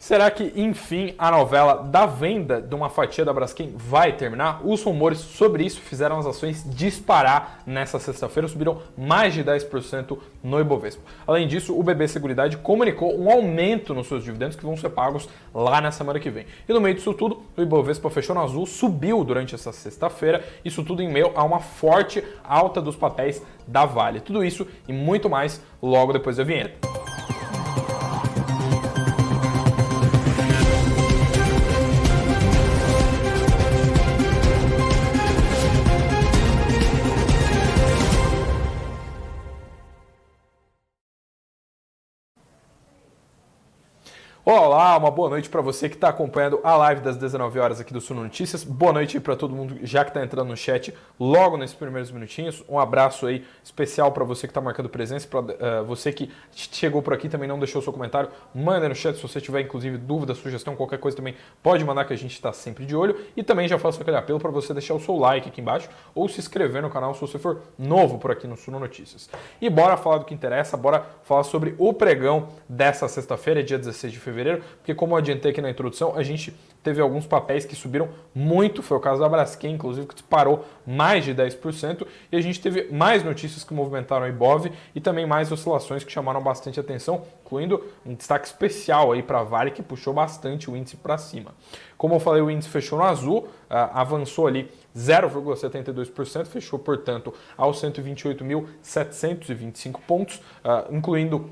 Será que, enfim, a novela da venda de uma fatia da Braskem vai terminar? Os rumores sobre isso fizeram as ações disparar nessa sexta-feira, subiram mais de 10% no Ibovespa. Além disso, o BB Seguridade comunicou um aumento nos seus dividendos que vão ser pagos lá na semana que vem. E no meio disso tudo, o Ibovespa fechou no azul, subiu durante essa sexta-feira, isso tudo em meio a uma forte alta dos papéis da Vale. Tudo isso e muito mais logo depois da vinheta. Olá, uma boa noite para você que está acompanhando a live das 19 horas aqui do Suno Notícias. Boa noite para todo mundo já que está entrando no chat logo nesses primeiros minutinhos. Um abraço aí especial para você que está marcando presença, para uh, eh, você que chegou por aqui também não deixou seu comentário, manda no chat se você tiver inclusive dúvida, sugestão, qualquer coisa também pode mandar que a gente está sempre de olho. E também já faço aquele apelo para você deixar o seu like aqui embaixo ou se inscrever no canal se você for novo por aqui no Suno Notícias. E bora falar do que interessa, bora falar sobre o pregão dessa sexta-feira, dia 16 de fevereiro fevereiro, porque como eu adiantei aqui na introdução, a gente teve alguns papéis que subiram muito, foi o caso da Braskem, inclusive, que disparou mais de 10%, e a gente teve mais notícias que movimentaram a Ibov e também mais oscilações que chamaram bastante atenção, incluindo um destaque especial aí para a Vale, que puxou bastante o índice para cima. Como eu falei, o índice fechou no azul, avançou ali 0,72%, fechou, portanto, aos 128.725 pontos, incluindo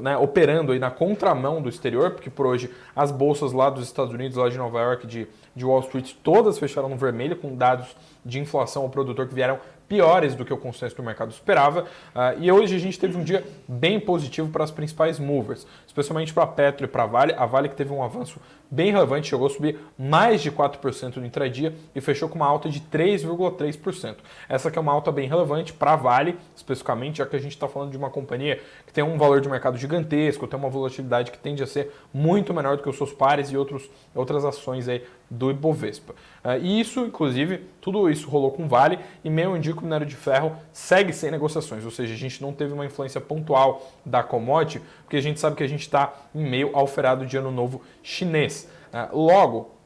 Né, operando aí na contramão do exterior, porque por hoje as bolsas lá dos Estados Unidos, lá de Nova York, de, de Wall Street, todas fecharam no vermelho, com dados de inflação ao produtor que vieram piores do que o consenso do mercado esperava. Uh, e hoje a gente teve um dia bem positivo para as principais movers, especialmente para a Petro e para a Vale. A Vale que teve um avanço bem relevante, chegou a subir mais de 4% no intradia e fechou com uma alta de 3,3%. Essa é uma alta bem relevante para a Vale, especificamente, já que a gente está falando de uma companhia que tem um valor de mercado gigantesco, tem uma volatilidade que tende a ser muito menor do que os seus pares e outros, outras ações aí do Ibovespa. Uh, e isso, inclusive, tudo isso rolou com Vale e meio indica que o minério de ferro segue sem negociações, ou seja, a gente não teve uma influência pontual da commodity, porque a gente sabe que a gente está em meio ao feriado de ano novo chinês. Uh, logo,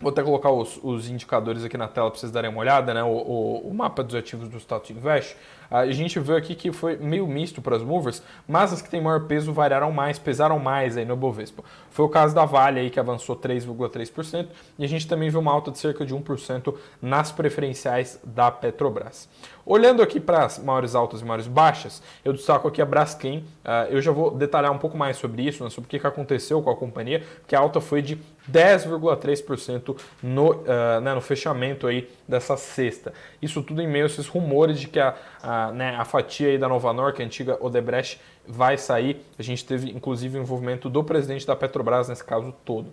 Vou até colocar os, os, indicadores aqui na tela para vocês darem uma olhada, né? O, o, o mapa dos ativos do Status Invest. A gente viu aqui que foi meio misto para as movers, mas as que têm maior peso variaram mais, pesaram mais aí no Bovespa. Foi o caso da Vale aí que avançou 3,3% e a gente também viu uma alta de cerca de 1% nas preferenciais da Petrobras. Olhando aqui para as maiores altas e maiores baixas, eu destaco aqui a Braskem. Uh, eu já vou detalhar um pouco mais sobre isso, né, sobre o que aconteceu com a companhia, que a alta foi de 10,3% no, uh, né, no fechamento aí dessa sexta. Isso tudo em meio a esses rumores de que a, a, né, a fatia aí da Nova Nor, que é a antiga Odebrecht, vai sair. A gente teve inclusive o envolvimento do presidente da Petrobras nesse caso todo.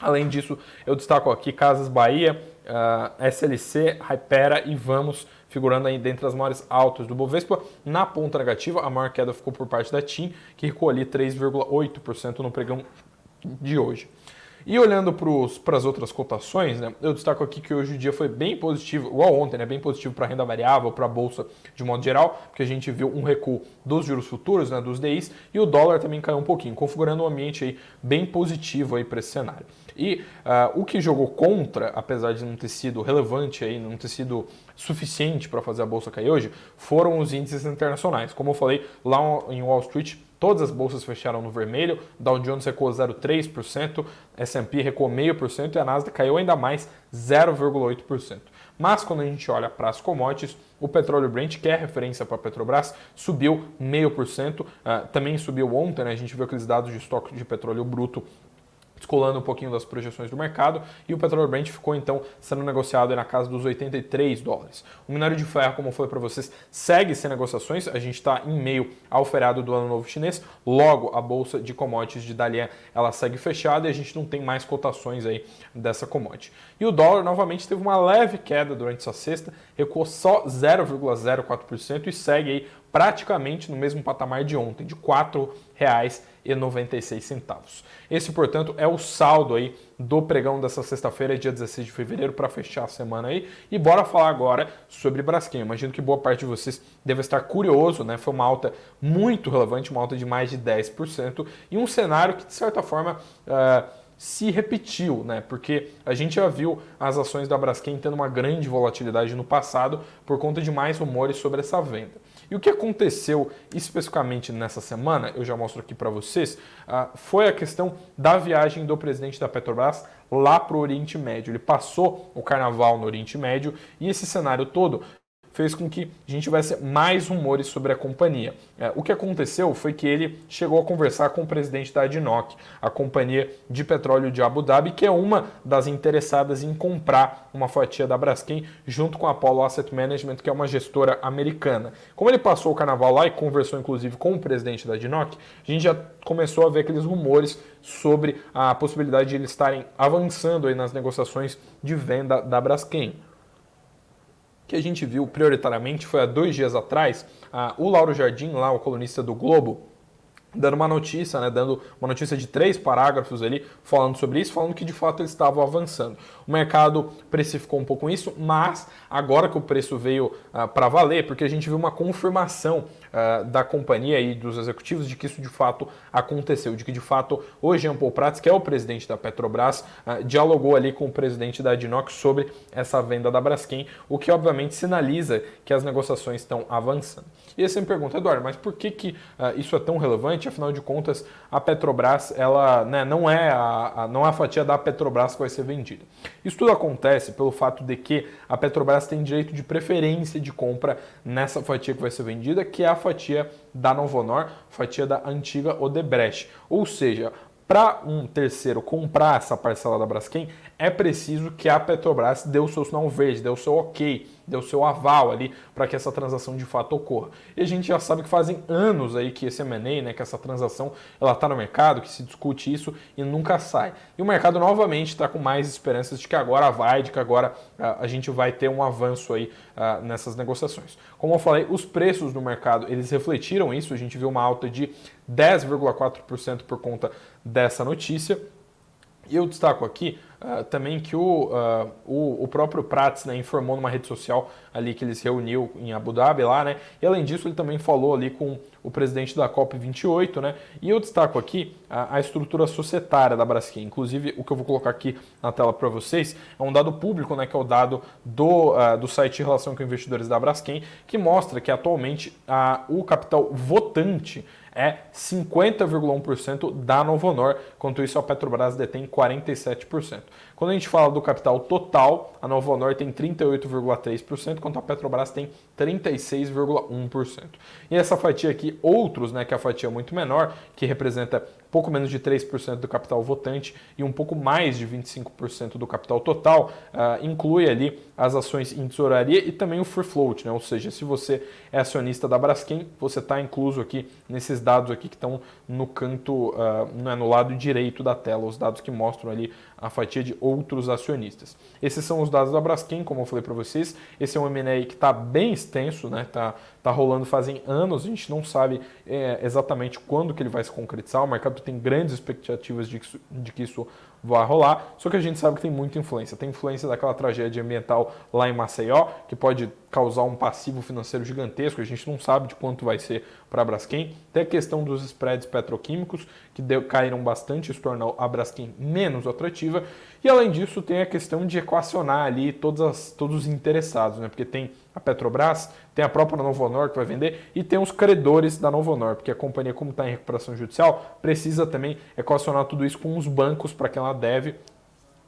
Além disso, eu destaco aqui Casas Bahia, uh, SLC, Hypera e Vamos figurando aí dentre as maiores altas do Bovespa. Na ponta negativa, a maior queda ficou por parte da TIM, que ali 3,8% no pregão de hoje. E olhando para as outras cotações, né, eu destaco aqui que hoje o dia foi bem positivo, igual ontem, né, bem positivo para a renda variável, para a bolsa de modo geral, porque a gente viu um recuo dos juros futuros, né, dos DIs, e o dólar também caiu um pouquinho, configurando um ambiente aí bem positivo para esse cenário. E uh, o que jogou contra, apesar de não ter sido relevante, aí, não ter sido suficiente para fazer a bolsa cair hoje, foram os índices internacionais. Como eu falei, lá em Wall Street, todas as bolsas fecharam no vermelho, Dow Jones recuou 0,3%, S&P recuou 0,5% e a Nasdaq caiu ainda mais 0,8%. Mas quando a gente olha para as commodities, o petróleo Brent, que é referência para a Petrobras, subiu 0,5%. Uh, também subiu ontem, né? a gente viu aqueles dados de estoque de petróleo bruto descolando um pouquinho das projeções do mercado, e o petróleo Brent ficou então sendo negociado na casa dos 83 dólares. O minério de ferro, como falei para vocês, segue sem negociações, a gente está em meio ao feriado do Ano Novo Chinês, logo a bolsa de commodities de Dalian ela segue fechada e a gente não tem mais cotações aí dessa commodity. E o dólar novamente teve uma leve queda durante essa sexta, recuou só 0,04% e segue aí praticamente no mesmo patamar de ontem, de R$ 4,96. Esse, portanto, é o saldo aí do pregão dessa sexta-feira, dia 16 de fevereiro, para fechar a semana aí. E bora falar agora sobre Braskem. Imagino que boa parte de vocês deve estar curioso, né? Foi uma alta muito relevante, uma alta de mais de 10%, e um cenário que, de certa forma, uh, se repetiu, né? Porque a gente já viu as ações da Braskem tendo uma grande volatilidade no passado por conta de mais rumores sobre essa venda. E o que aconteceu especificamente nessa semana, eu já mostro aqui para vocês, uh, foi a questão da viagem do presidente da Petrobras lá para o Oriente Médio. Ele passou o carnaval no Oriente Médio e esse cenário todo fez com que a gente tivesse mais rumores sobre a companhia. É, o que aconteceu foi que ele chegou a conversar com o presidente da ADNOC, a companhia de petróleo de Abu Dhabi, que é uma das interessadas em comprar uma fatia da Braskem junto com a Apollo Asset Management, que é uma gestora americana. Como ele passou o carnaval lá e conversou inclusive com o presidente da ADNOC, a gente já começou a ver aqueles rumores sobre a possibilidade de eles estarem avançando nas negociações de venda da Braskem que a gente viu prioritariamente foi há dois dias atrás, o Lauro Jardim, lá o colunista do Globo, dando uma notícia, né, dando uma notícia de três parágrafos ali, falando sobre isso, falando que de fato eles estavam avançando. O mercado precificou um pouco isso, mas agora que o preço veio ah, para valer, porque a gente viu uma confirmação uh, da companhia e dos executivos de que isso de fato aconteceu, de que de fato o Jean Paul Prats, que é o presidente da Petrobras, uh, dialogou ali com o presidente da Adnoc sobre essa venda da Braskem, o que obviamente sinaliza que as negociações estão avançando. E aí você me pergunta, Eduardo, mas por que, que isso é tão relevante? Afinal de contas, a Petrobras ela, né, não, é a, a, não é a fatia da Petrobras que vai ser vendida. Isso tudo acontece pelo fato de que a Petrobras tem direito de preferência de compra nessa fatia que vai ser vendida, que é a fatia da Novonor, fatia da antiga Odebrecht. Ou seja, para um terceiro comprar essa parcela da Braskem, é preciso que a Petrobras dê o seu sinal verde, dê o seu ok, dê o seu aval ali para que essa transação de fato ocorra. E a gente já sabe que fazem anos aí que esse M&A, né, que essa transação ela está no mercado, que se discute isso e nunca sai. E o mercado novamente está com mais esperanças de que agora vai, de que agora uh, a gente vai ter um avanço aí uh, nessas negociações. Como eu falei, os preços no mercado eles refletiram isso. A gente viu uma alta de 10,4% por conta dessa notícia. E eu destaco aqui uh, também que o, uh, o, o, próprio Prats né, informou numa rede social ali que ele se reuniu em Abu Dhabi lá, né? E além disso, ele também falou ali com o presidente da COP28, né? E eu destaco aqui a, a estrutura societária da Braskem. Inclusive, o que eu vou colocar aqui na tela para vocês é um dado público, né? Que é o dado do, uh, do site de relação com investidores da Braskem, que mostra que atualmente o capital votante é 50,1% da Novonor, enquanto isso a Petrobras detém 47%. Quando a gente fala do capital total, a Novonor tem 38,3%, enquanto a Petrobras tem 36,1%. E essa fatia aqui, outros, né, que é a fatia muito menor, que representa pouco menos de 3% do capital votante e um pouco mais de 25% do capital total, uh, inclui ali as ações em tesouraria e também o free float, né? ou seja, se você é acionista da Braskem, você está incluso aqui nesses dados aqui que estão no canto, uh, no lado direito da tela, os dados que mostram ali a fatia de outros acionistas. Esses são os dados da Braskem, como eu falei para vocês. Esse é um M&A que está bem extenso, né? Tá, tá rolando fazem anos. A gente não sabe é, exatamente quando que ele vai se concretizar. O mercado tem grandes expectativas de que isso, de que isso vai rolar. Só que a gente sabe que tem muita influência. Tem influência daquela tragédia ambiental lá em Maceió, que pode causar um passivo financeiro gigantesco. A gente não sabe de quanto vai ser para a Braskem. Tem a questão dos spreads petroquímicos, que deu, caíram bastante, isso tornou a Braskem menos atrativa. E além disso, tem a questão de equacionar ali todas as, todos os interessados, né? porque tem a Petrobras, tem a própria Novonor que vai vender e tem os credores da Novonor, porque a companhia, como está em recuperação judicial, precisa também equacionar tudo isso com os bancos para quem ela deve.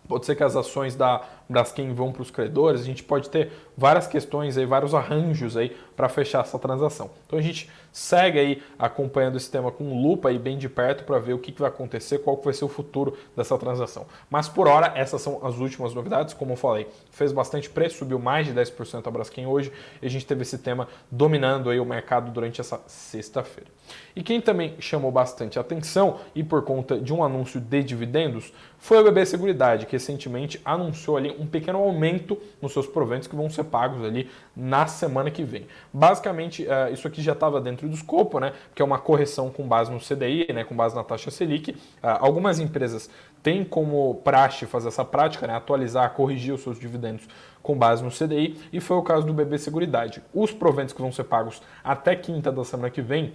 Pode ser que as ações da Braskem vão para os credores, a gente pode ter várias questões aí, vários arranjos aí para fechar essa transação. Então a gente segue aí acompanhando esse tema com lupa aí bem de perto para ver o que, que vai acontecer, qual que vai ser o futuro dessa transação. Mas por hora, essas são as últimas novidades, como eu falei, fez bastante preço, subiu mais de 10% a Braskem hoje, e a gente teve esse tema dominando aí o mercado durante essa sexta-feira. E quem também chamou bastante atenção e por conta de um anúncio de dividendos foi o BB Seguridade, que recentemente anunciou ali um pequeno aumento nos seus proventos que vão ser pagos ali na semana que vem. Basicamente, uh, isso aqui já estava dentro do escopo, né? Que é uma correção com base no CDI, né? Com base na taxa Selic. Uh, algumas empresas têm como praxe fazer essa prática, né? Atualizar, corrigir os seus dividendos com base no CDI, e foi o caso do BB Seguridade. Os proventos que vão ser pagos até quinta da semana que vem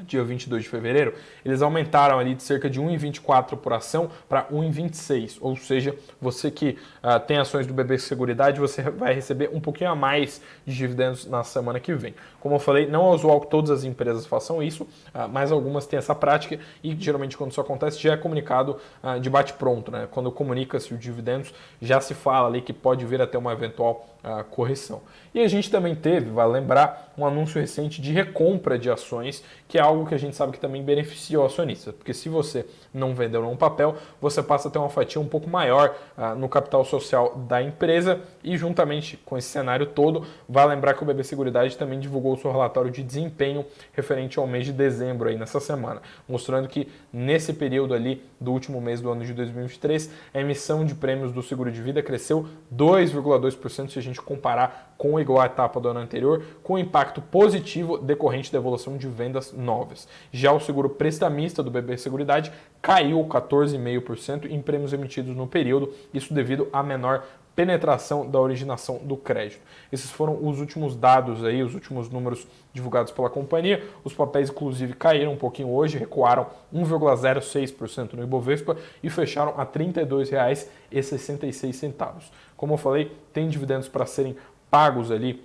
dia 22 de fevereiro, eles aumentaram ali de cerca de 1,24 por ação para 1,26. Ou seja, você que uh, tem ações do BB Seguridade, você vai receber um pouquinho a mais de dividendos na semana que vem. Como eu falei, não é usual que todas as empresas façam isso, uh, mas algumas têm essa prática e geralmente quando isso acontece já é comunicado uh, de bate-pronto. Né? Quando comunica-se os dividendos, já se fala ali que pode vir até uma eventual correção. E a gente também teve, vai lembrar, um anúncio recente de recompra de ações, que é algo que a gente sabe que também beneficia o acionista, porque se você não vendeu um papel, você passa a ter uma fatia um pouco maior uh, no capital social da empresa e juntamente com esse cenário todo, vai lembrar que o BB Seguridade também divulgou o seu relatório de desempenho referente ao mês de dezembro aí nessa semana, mostrando que nesse período ali do último mês do ano de 2023, a emissão de prêmios do seguro de vida cresceu 2,2% se a gente comparar com igual à etapa do ano anterior, com impacto positivo decorrente da evolução de vendas novas. Já o seguro prestamista do BB Seguridade caiu 14,5% em prêmios emitidos no período, isso devido à menor penetração da originação do crédito. Esses foram os últimos dados aí, os últimos números divulgados pela companhia. Os papéis inclusive caíram um pouquinho hoje, recuaram 1,06% no Ibovespa e fecharam a R$ 32,66. Como eu falei, tem dividendos para serem pagos ali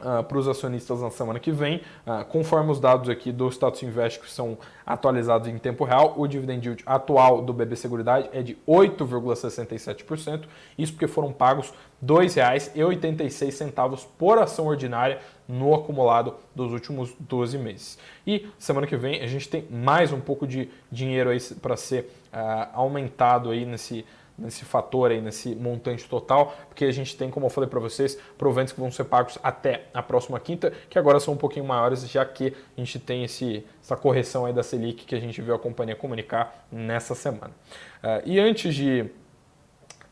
Uh, para os acionistas na semana que vem. Uh, conforme os dados aqui do Status Invest que são atualizados em tempo real, o dividend yield atual do BB Seguridade é de 8,67%. Isso porque foram pagos R$ 2,86 por ação ordinária no acumulado dos últimos 12 meses. E semana que vem a gente tem mais um pouco de dinheiro aí para ser uh, aumentado aí nesse nesse fator aí, nesse montante total, porque a gente tem, como eu falei para vocês, proventos que vão ser pagos até a próxima quinta, que agora são um pouquinho maiores, já que a gente tem esse, essa correção aí da Selic que a gente viu a companhia comunicar nessa semana. Uh, e antes de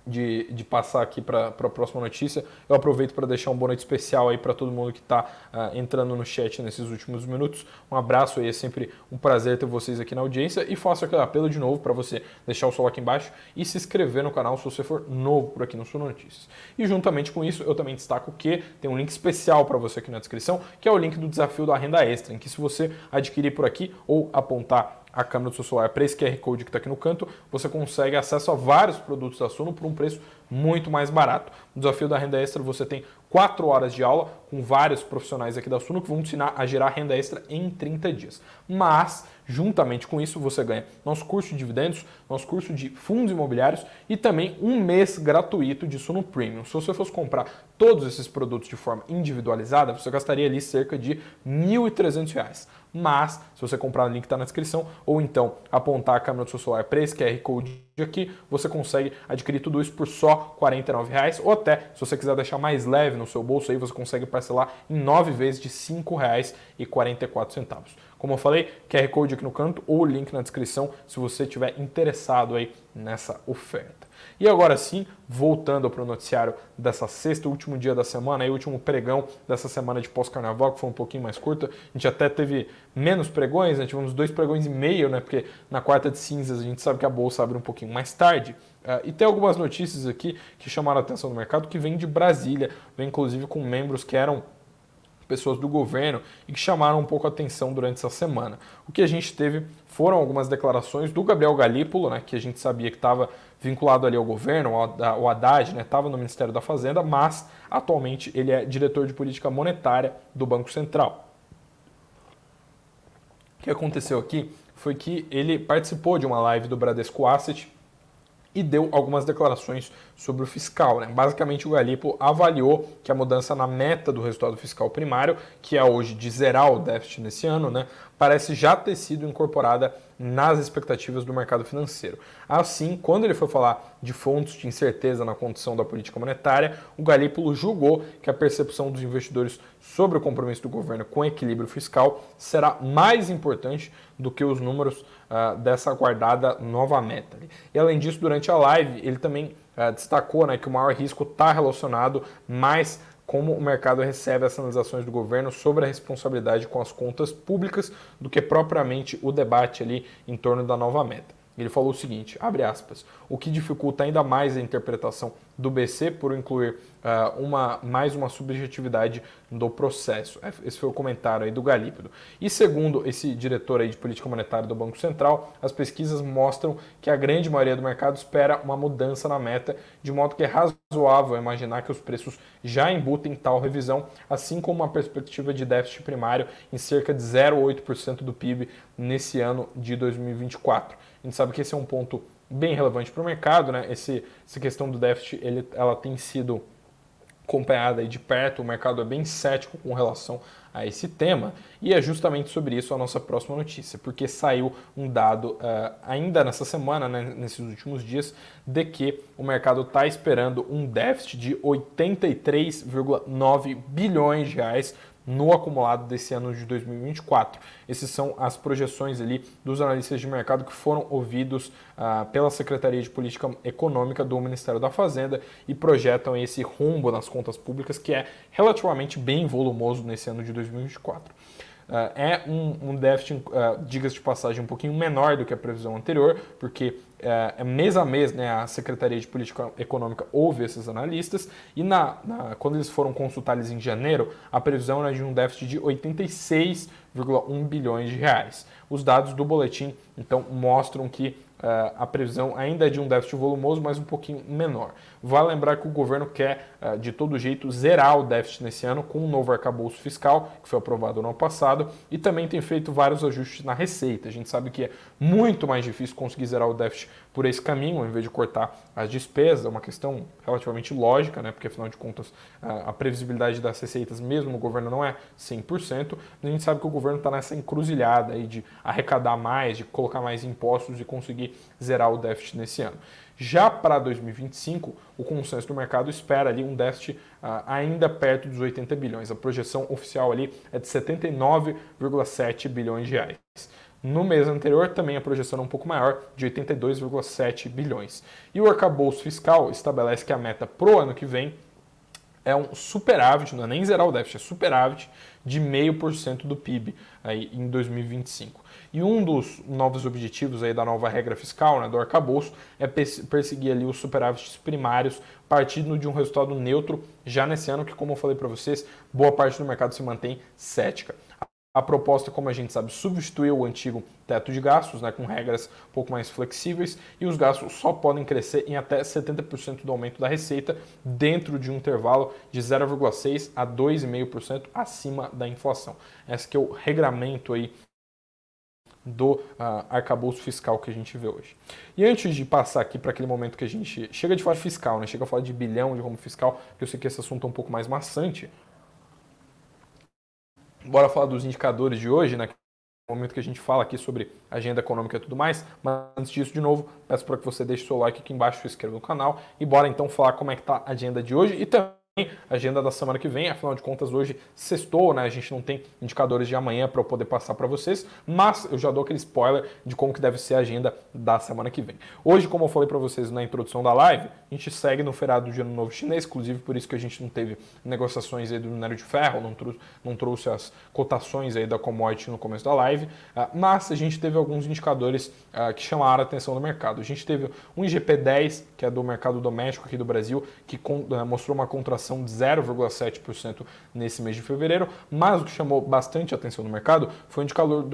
de, de passar aqui para a próxima notícia, eu aproveito para deixar um boa noite especial aí para todo mundo que está uh, ah, entrando no chat nesses últimos minutos. Um abraço aí, é sempre um prazer ter vocês aqui na audiência e faço aquele apelo de novo para você deixar o like aqui embaixo e se inscrever no canal se você for novo por aqui no Sul Notícias. E juntamente com isso, eu também destaco que tem um link especial para você aqui na descrição, que é o link do desafio da renda extra, em que se você adquirir por aqui ou apontar a câmera do seu celular para esse QR Code que está aqui no canto, você consegue acesso a vários produtos da Suno por um preço muito mais barato. No desafio da renda extra, você tem 4 horas de aula com vários profissionais aqui da Suno que vão te ensinar a gerar renda extra em 30 dias. Mas, juntamente com isso, você ganha nosso curso de dividendos, nosso curso de fundos imobiliários e também um mês gratuito de Suno Premium. Se você fosse comprar todos esses produtos de forma individualizada, você gastaria ali cerca de R$ 1.300 mas se você comprar o link que está na descrição ou então apontar a câmera do seu celular para esse QR Code aqui, você consegue adquirir tudo isso por só R$ 49,00 ou até, se você quiser deixar mais leve no seu bolso, aí você consegue parcelar em 9 vezes de R$ 5,44. Como eu falei, QR Code aqui no canto ou link na descrição se você estiver interessado aí nessa oferta. E agora sim, voltando para o noticiário dessa sexta, último dia da semana, aí, último pregão dessa semana de pós-carnaval, que foi um pouquinho mais curta. A gente até teve menos pregões, né? tivemos dois pregões e meio, né? porque na quarta de cinzas a gente sabe que a bolsa abre um pouquinho mais tarde. Uh, e tem algumas notícias aqui que chamaram a atenção do mercado, que vem de Brasília, vem inclusive com membros que eram pessoas do governo e que chamaram um pouco a atenção durante essa semana. O que a gente teve foram algumas declarações do Gabriel Galípolo, né, que a gente sabia que estava vinculado ali ao governo, o Haddad estava né, no Ministério da Fazenda, mas atualmente ele é diretor de política monetária do Banco Central. O que aconteceu aqui foi que ele participou de uma live do Bradesco Asset e deu algumas declarações sobre o fiscal. Né? Basicamente, o Galipo avaliou que a mudança na meta do resultado fiscal primário, que é hoje de zerar o déficit nesse ano, né, parece já ter sido incorporada nas expectativas do mercado financeiro. Assim, quando ele foi falar de fontes de incerteza na condição da política monetária, o Galípolo julgou que a percepção dos investidores sobre o compromisso do governo com equilíbrio fiscal será mais importante do que os números uh, dessa aguardada nova meta. E além disso, durante a live, ele também uh, destacou né, que o maior risco está relacionado mais como o mercado recebe as sinalizações do governo sobre a responsabilidade com as contas públicas do que propriamente o debate ali em torno da nova meta. Ele falou o seguinte, abre aspas, o que dificulta ainda mais a interpretação do BC por incluir uh, uma, mais uma subjetividade do processo. É, esse foi o comentário aí do Galípido. E segundo esse diretor aí de política monetária do Banco Central, as pesquisas mostram que a grande maioria do mercado espera uma mudança na meta, de modo que é razoável imaginar que os preços já embutem tal revisão, assim como uma perspectiva de déficit primário em cerca de 0,8% do PIB nesse ano de 2024. A gente sabe que esse é um ponto bem relevante para o mercado, né? Esse, essa questão do déficit, ele, ela tem sido acompanhada de perto, o mercado é bem cético com relação a esse tema, e é justamente sobre isso a nossa próxima notícia, porque saiu um dado uh, ainda nessa semana, né, nesses últimos dias, de que o mercado está esperando um déficit de 83,9 bilhões de reais no acumulado desse ano de 2024. Essas são as projeções ali dos analistas de mercado que foram ouvidos ah, pela Secretaria de Política Econômica do Ministério da Fazenda e projetam esse rumbo nas contas públicas que é relativamente bem volumoso nesse ano de 2024. Uh, é um, um déficit, uh, diga-se de passagem, um pouquinho menor do que a previsão anterior, porque uh, mês a mês né, a Secretaria de Política Econômica ouve esses analistas e na, na, quando eles foram consultar eles em janeiro, a previsão era de um déficit de 86,1 bilhões de reais. Os dados do boletim então mostram que a previsão ainda é de um déficit volumoso, mas um pouquinho menor. Vale lembrar que o governo quer, uh, de todo jeito, zerar o déficit nesse ano com um novo arcabouço fiscal, que foi aprovado no ano passado, e também tem feito vários ajustes na receita. A gente sabe que é muito mais difícil conseguir zerar o déficit por esse caminho, ao invés de cortar as despesas, é uma questão relativamente lógica, né? porque afinal de contas a previsibilidade das receitas, mesmo no governo, não é 100%, a gente sabe que o governo está nessa encruzilhada aí de arrecadar mais, de colocar mais impostos e conseguir zerar o déficit nesse ano. Já para 2025, o consenso do mercado espera ali um déficit uh, ainda perto dos 80 bilhões. A projeção oficial ali é de 79,7 bilhões de reais. No mês anterior, também a projeção é um pouco maior, de 82,7 bilhões. E o arcabouço fiscal estabelece que a meta para o ano que vem é um superávit, não é nem zerar o déficit, é superávit de 0,5% do PIB aí em 2025. E um dos novos objetivos aí da nova regra fiscal, né, do arcabouço, é perseguir ali os superávites primários partindo de um resultado neutro já nesse ano, que como eu falei para vocês, boa parte do mercado se mantém cética. A proposta, como a gente sabe, substituiu o antigo teto de gastos, né, com regras um pouco mais flexíveis, e os gastos só podem crescer em até 70% do aumento da receita, dentro de um intervalo de 0,6% a 2,5% acima da inflação. Esse é o regramento aí do uh, arcabouço fiscal que a gente vê hoje. E antes de passar aqui para aquele momento que a gente chega de falar fiscal, né, chega a falar de bilhão de rombo fiscal, que eu sei que esse assunto é um pouco mais maçante, bora falar dos indicadores de hoje, né? É momento que a gente fala aqui sobre agenda econômica e tudo mais, mas antes disso, de novo, peço para que você deixe seu like aqui embaixo, se inscreva no canal. E bora então falar como é que tá a agenda de hoje. E também agenda da semana que vem, afinal de contas hoje sextou, né? A gente não tem indicadores de amanhã para eu poder passar para vocês, mas eu já dou aquele spoiler de como que deve ser a agenda da semana que vem. Hoje, como eu falei para vocês na introdução da live, a gente segue no feriado do Ano Novo Chinês, inclusive por isso que a gente não teve negociações aí do minério de ferro, não, trou não trouxe as cotações aí da commodity no começo da live, uh, mas a gente teve alguns indicadores uh, que chamaram a atenção do mercado. A gente teve um IGP-10, que é do mercado doméstico aqui do Brasil, que uh, mostrou uma contração de 0,7% nesse mês de fevereiro, mas o que chamou bastante atenção no mercado foi o indicador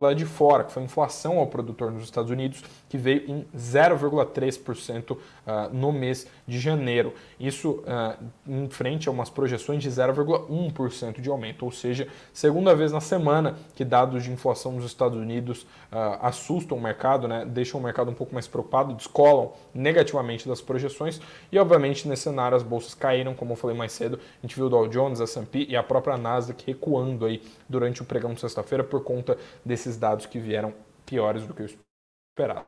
lá de fora, que foi a inflação ao produtor nos Estados Unidos, que veio em 0,3% uh, no mês de janeiro. Isso uh, em frente a umas projeções de 0,1% de aumento, ou seja, segunda vez na semana que dados de inflação nos Estados Unidos uh, assustam o mercado, né, deixam o mercado um pouco mais preocupado, descolam negativamente das projeções e, obviamente, nesse cenário as bolsas caíram, como eu falei mais cedo, a gente viu o Dow Jones, a S&P e a própria Nasdaq recuando aí durante o pregão de sexta-feira por conta desses dados que vieram piores do que o esperado.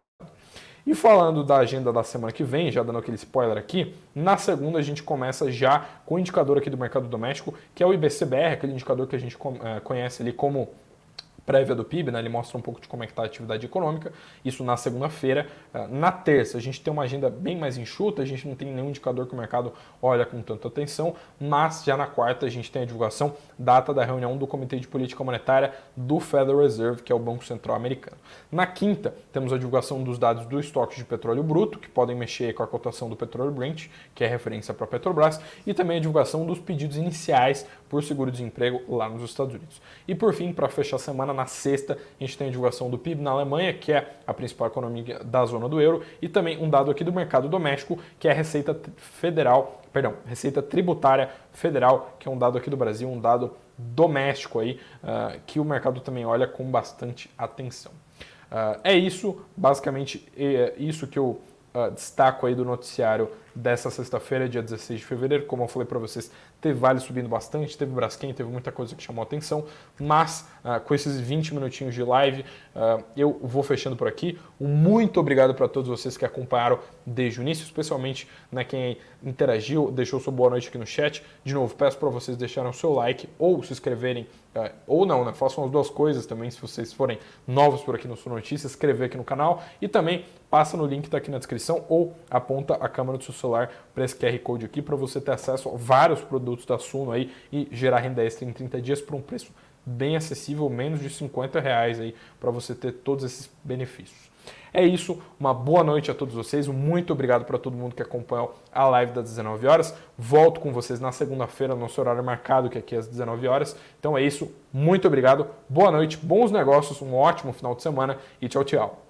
E falando da agenda da semana que vem, já dando aquele spoiler aqui, na segunda a gente começa já com o indicador aqui do mercado doméstico, que é o IBCBR, aquele indicador que a gente eh, conhece ali como prévia do PIB, né? ele mostra um pouco de como é que está a atividade econômica, isso na segunda-feira. Ah, na terça, a gente tem uma agenda bem mais enxuta, a gente não tem nenhum indicador que o mercado olha com tanta atenção, mas já na quarta a gente tem a divulgação data da reunião do Comitê de Política Monetária do Federal Reserve, que é o Banco Central Americano. Na quinta, temos a divulgação dos dados do estoque de petróleo bruto, que podem mexer com a cotação do petróleo Brent, que é referência para a Petrobras, e também a divulgação dos pedidos iniciais por seguro-desemprego lá nos Estados Unidos. E por fim, para fechar a semana, na sexta, a gente tem a divulgação do PIB na Alemanha, que é a principal economia da zona do euro, e também um dado aqui do mercado doméstico, que é a Receita Federal, perdão, Receita Tributária Federal, que é um dado aqui do Brasil, um dado doméstico aí, uh, que o mercado também olha com bastante atenção. Uh, é isso, basicamente é isso que eu uh, destaco aí do noticiário dessa sexta-feira, dia 16 de fevereiro. Como eu falei para vocês, teve Vale subindo bastante, teve Braskem, teve muita coisa que chamou atenção, mas uh, com esses 20 minutinhos de live, uh, eu vou fechando por aqui. Um muito obrigado para todos vocês que acompanharam desde o início, especialmente né, quem interagiu, deixou sua boa noite aqui no chat. De novo, peço para vocês deixarem o seu like ou se inscreverem, ou não, né, façam as duas coisas também, se vocês forem novos por aqui no Sul Notícias, inscrever aqui no canal e também passa no link que está aqui na descrição ou aponta a câmera do seu celular para esse QR Code aqui para você ter acesso a vários produtos da Suno aí e gerar renda extra em 30 dias por um preço bem acessível, menos de 50 reais aí para você ter todos esses benefícios. É isso, uma boa noite a todos vocês, muito obrigado para todo mundo que acompanhou a live das 19 horas. Volto com vocês na segunda-feira, nosso horário marcado, que é aqui às 19 horas. Então é isso, muito obrigado, boa noite, bons negócios, um ótimo final de semana e tchau, tchau.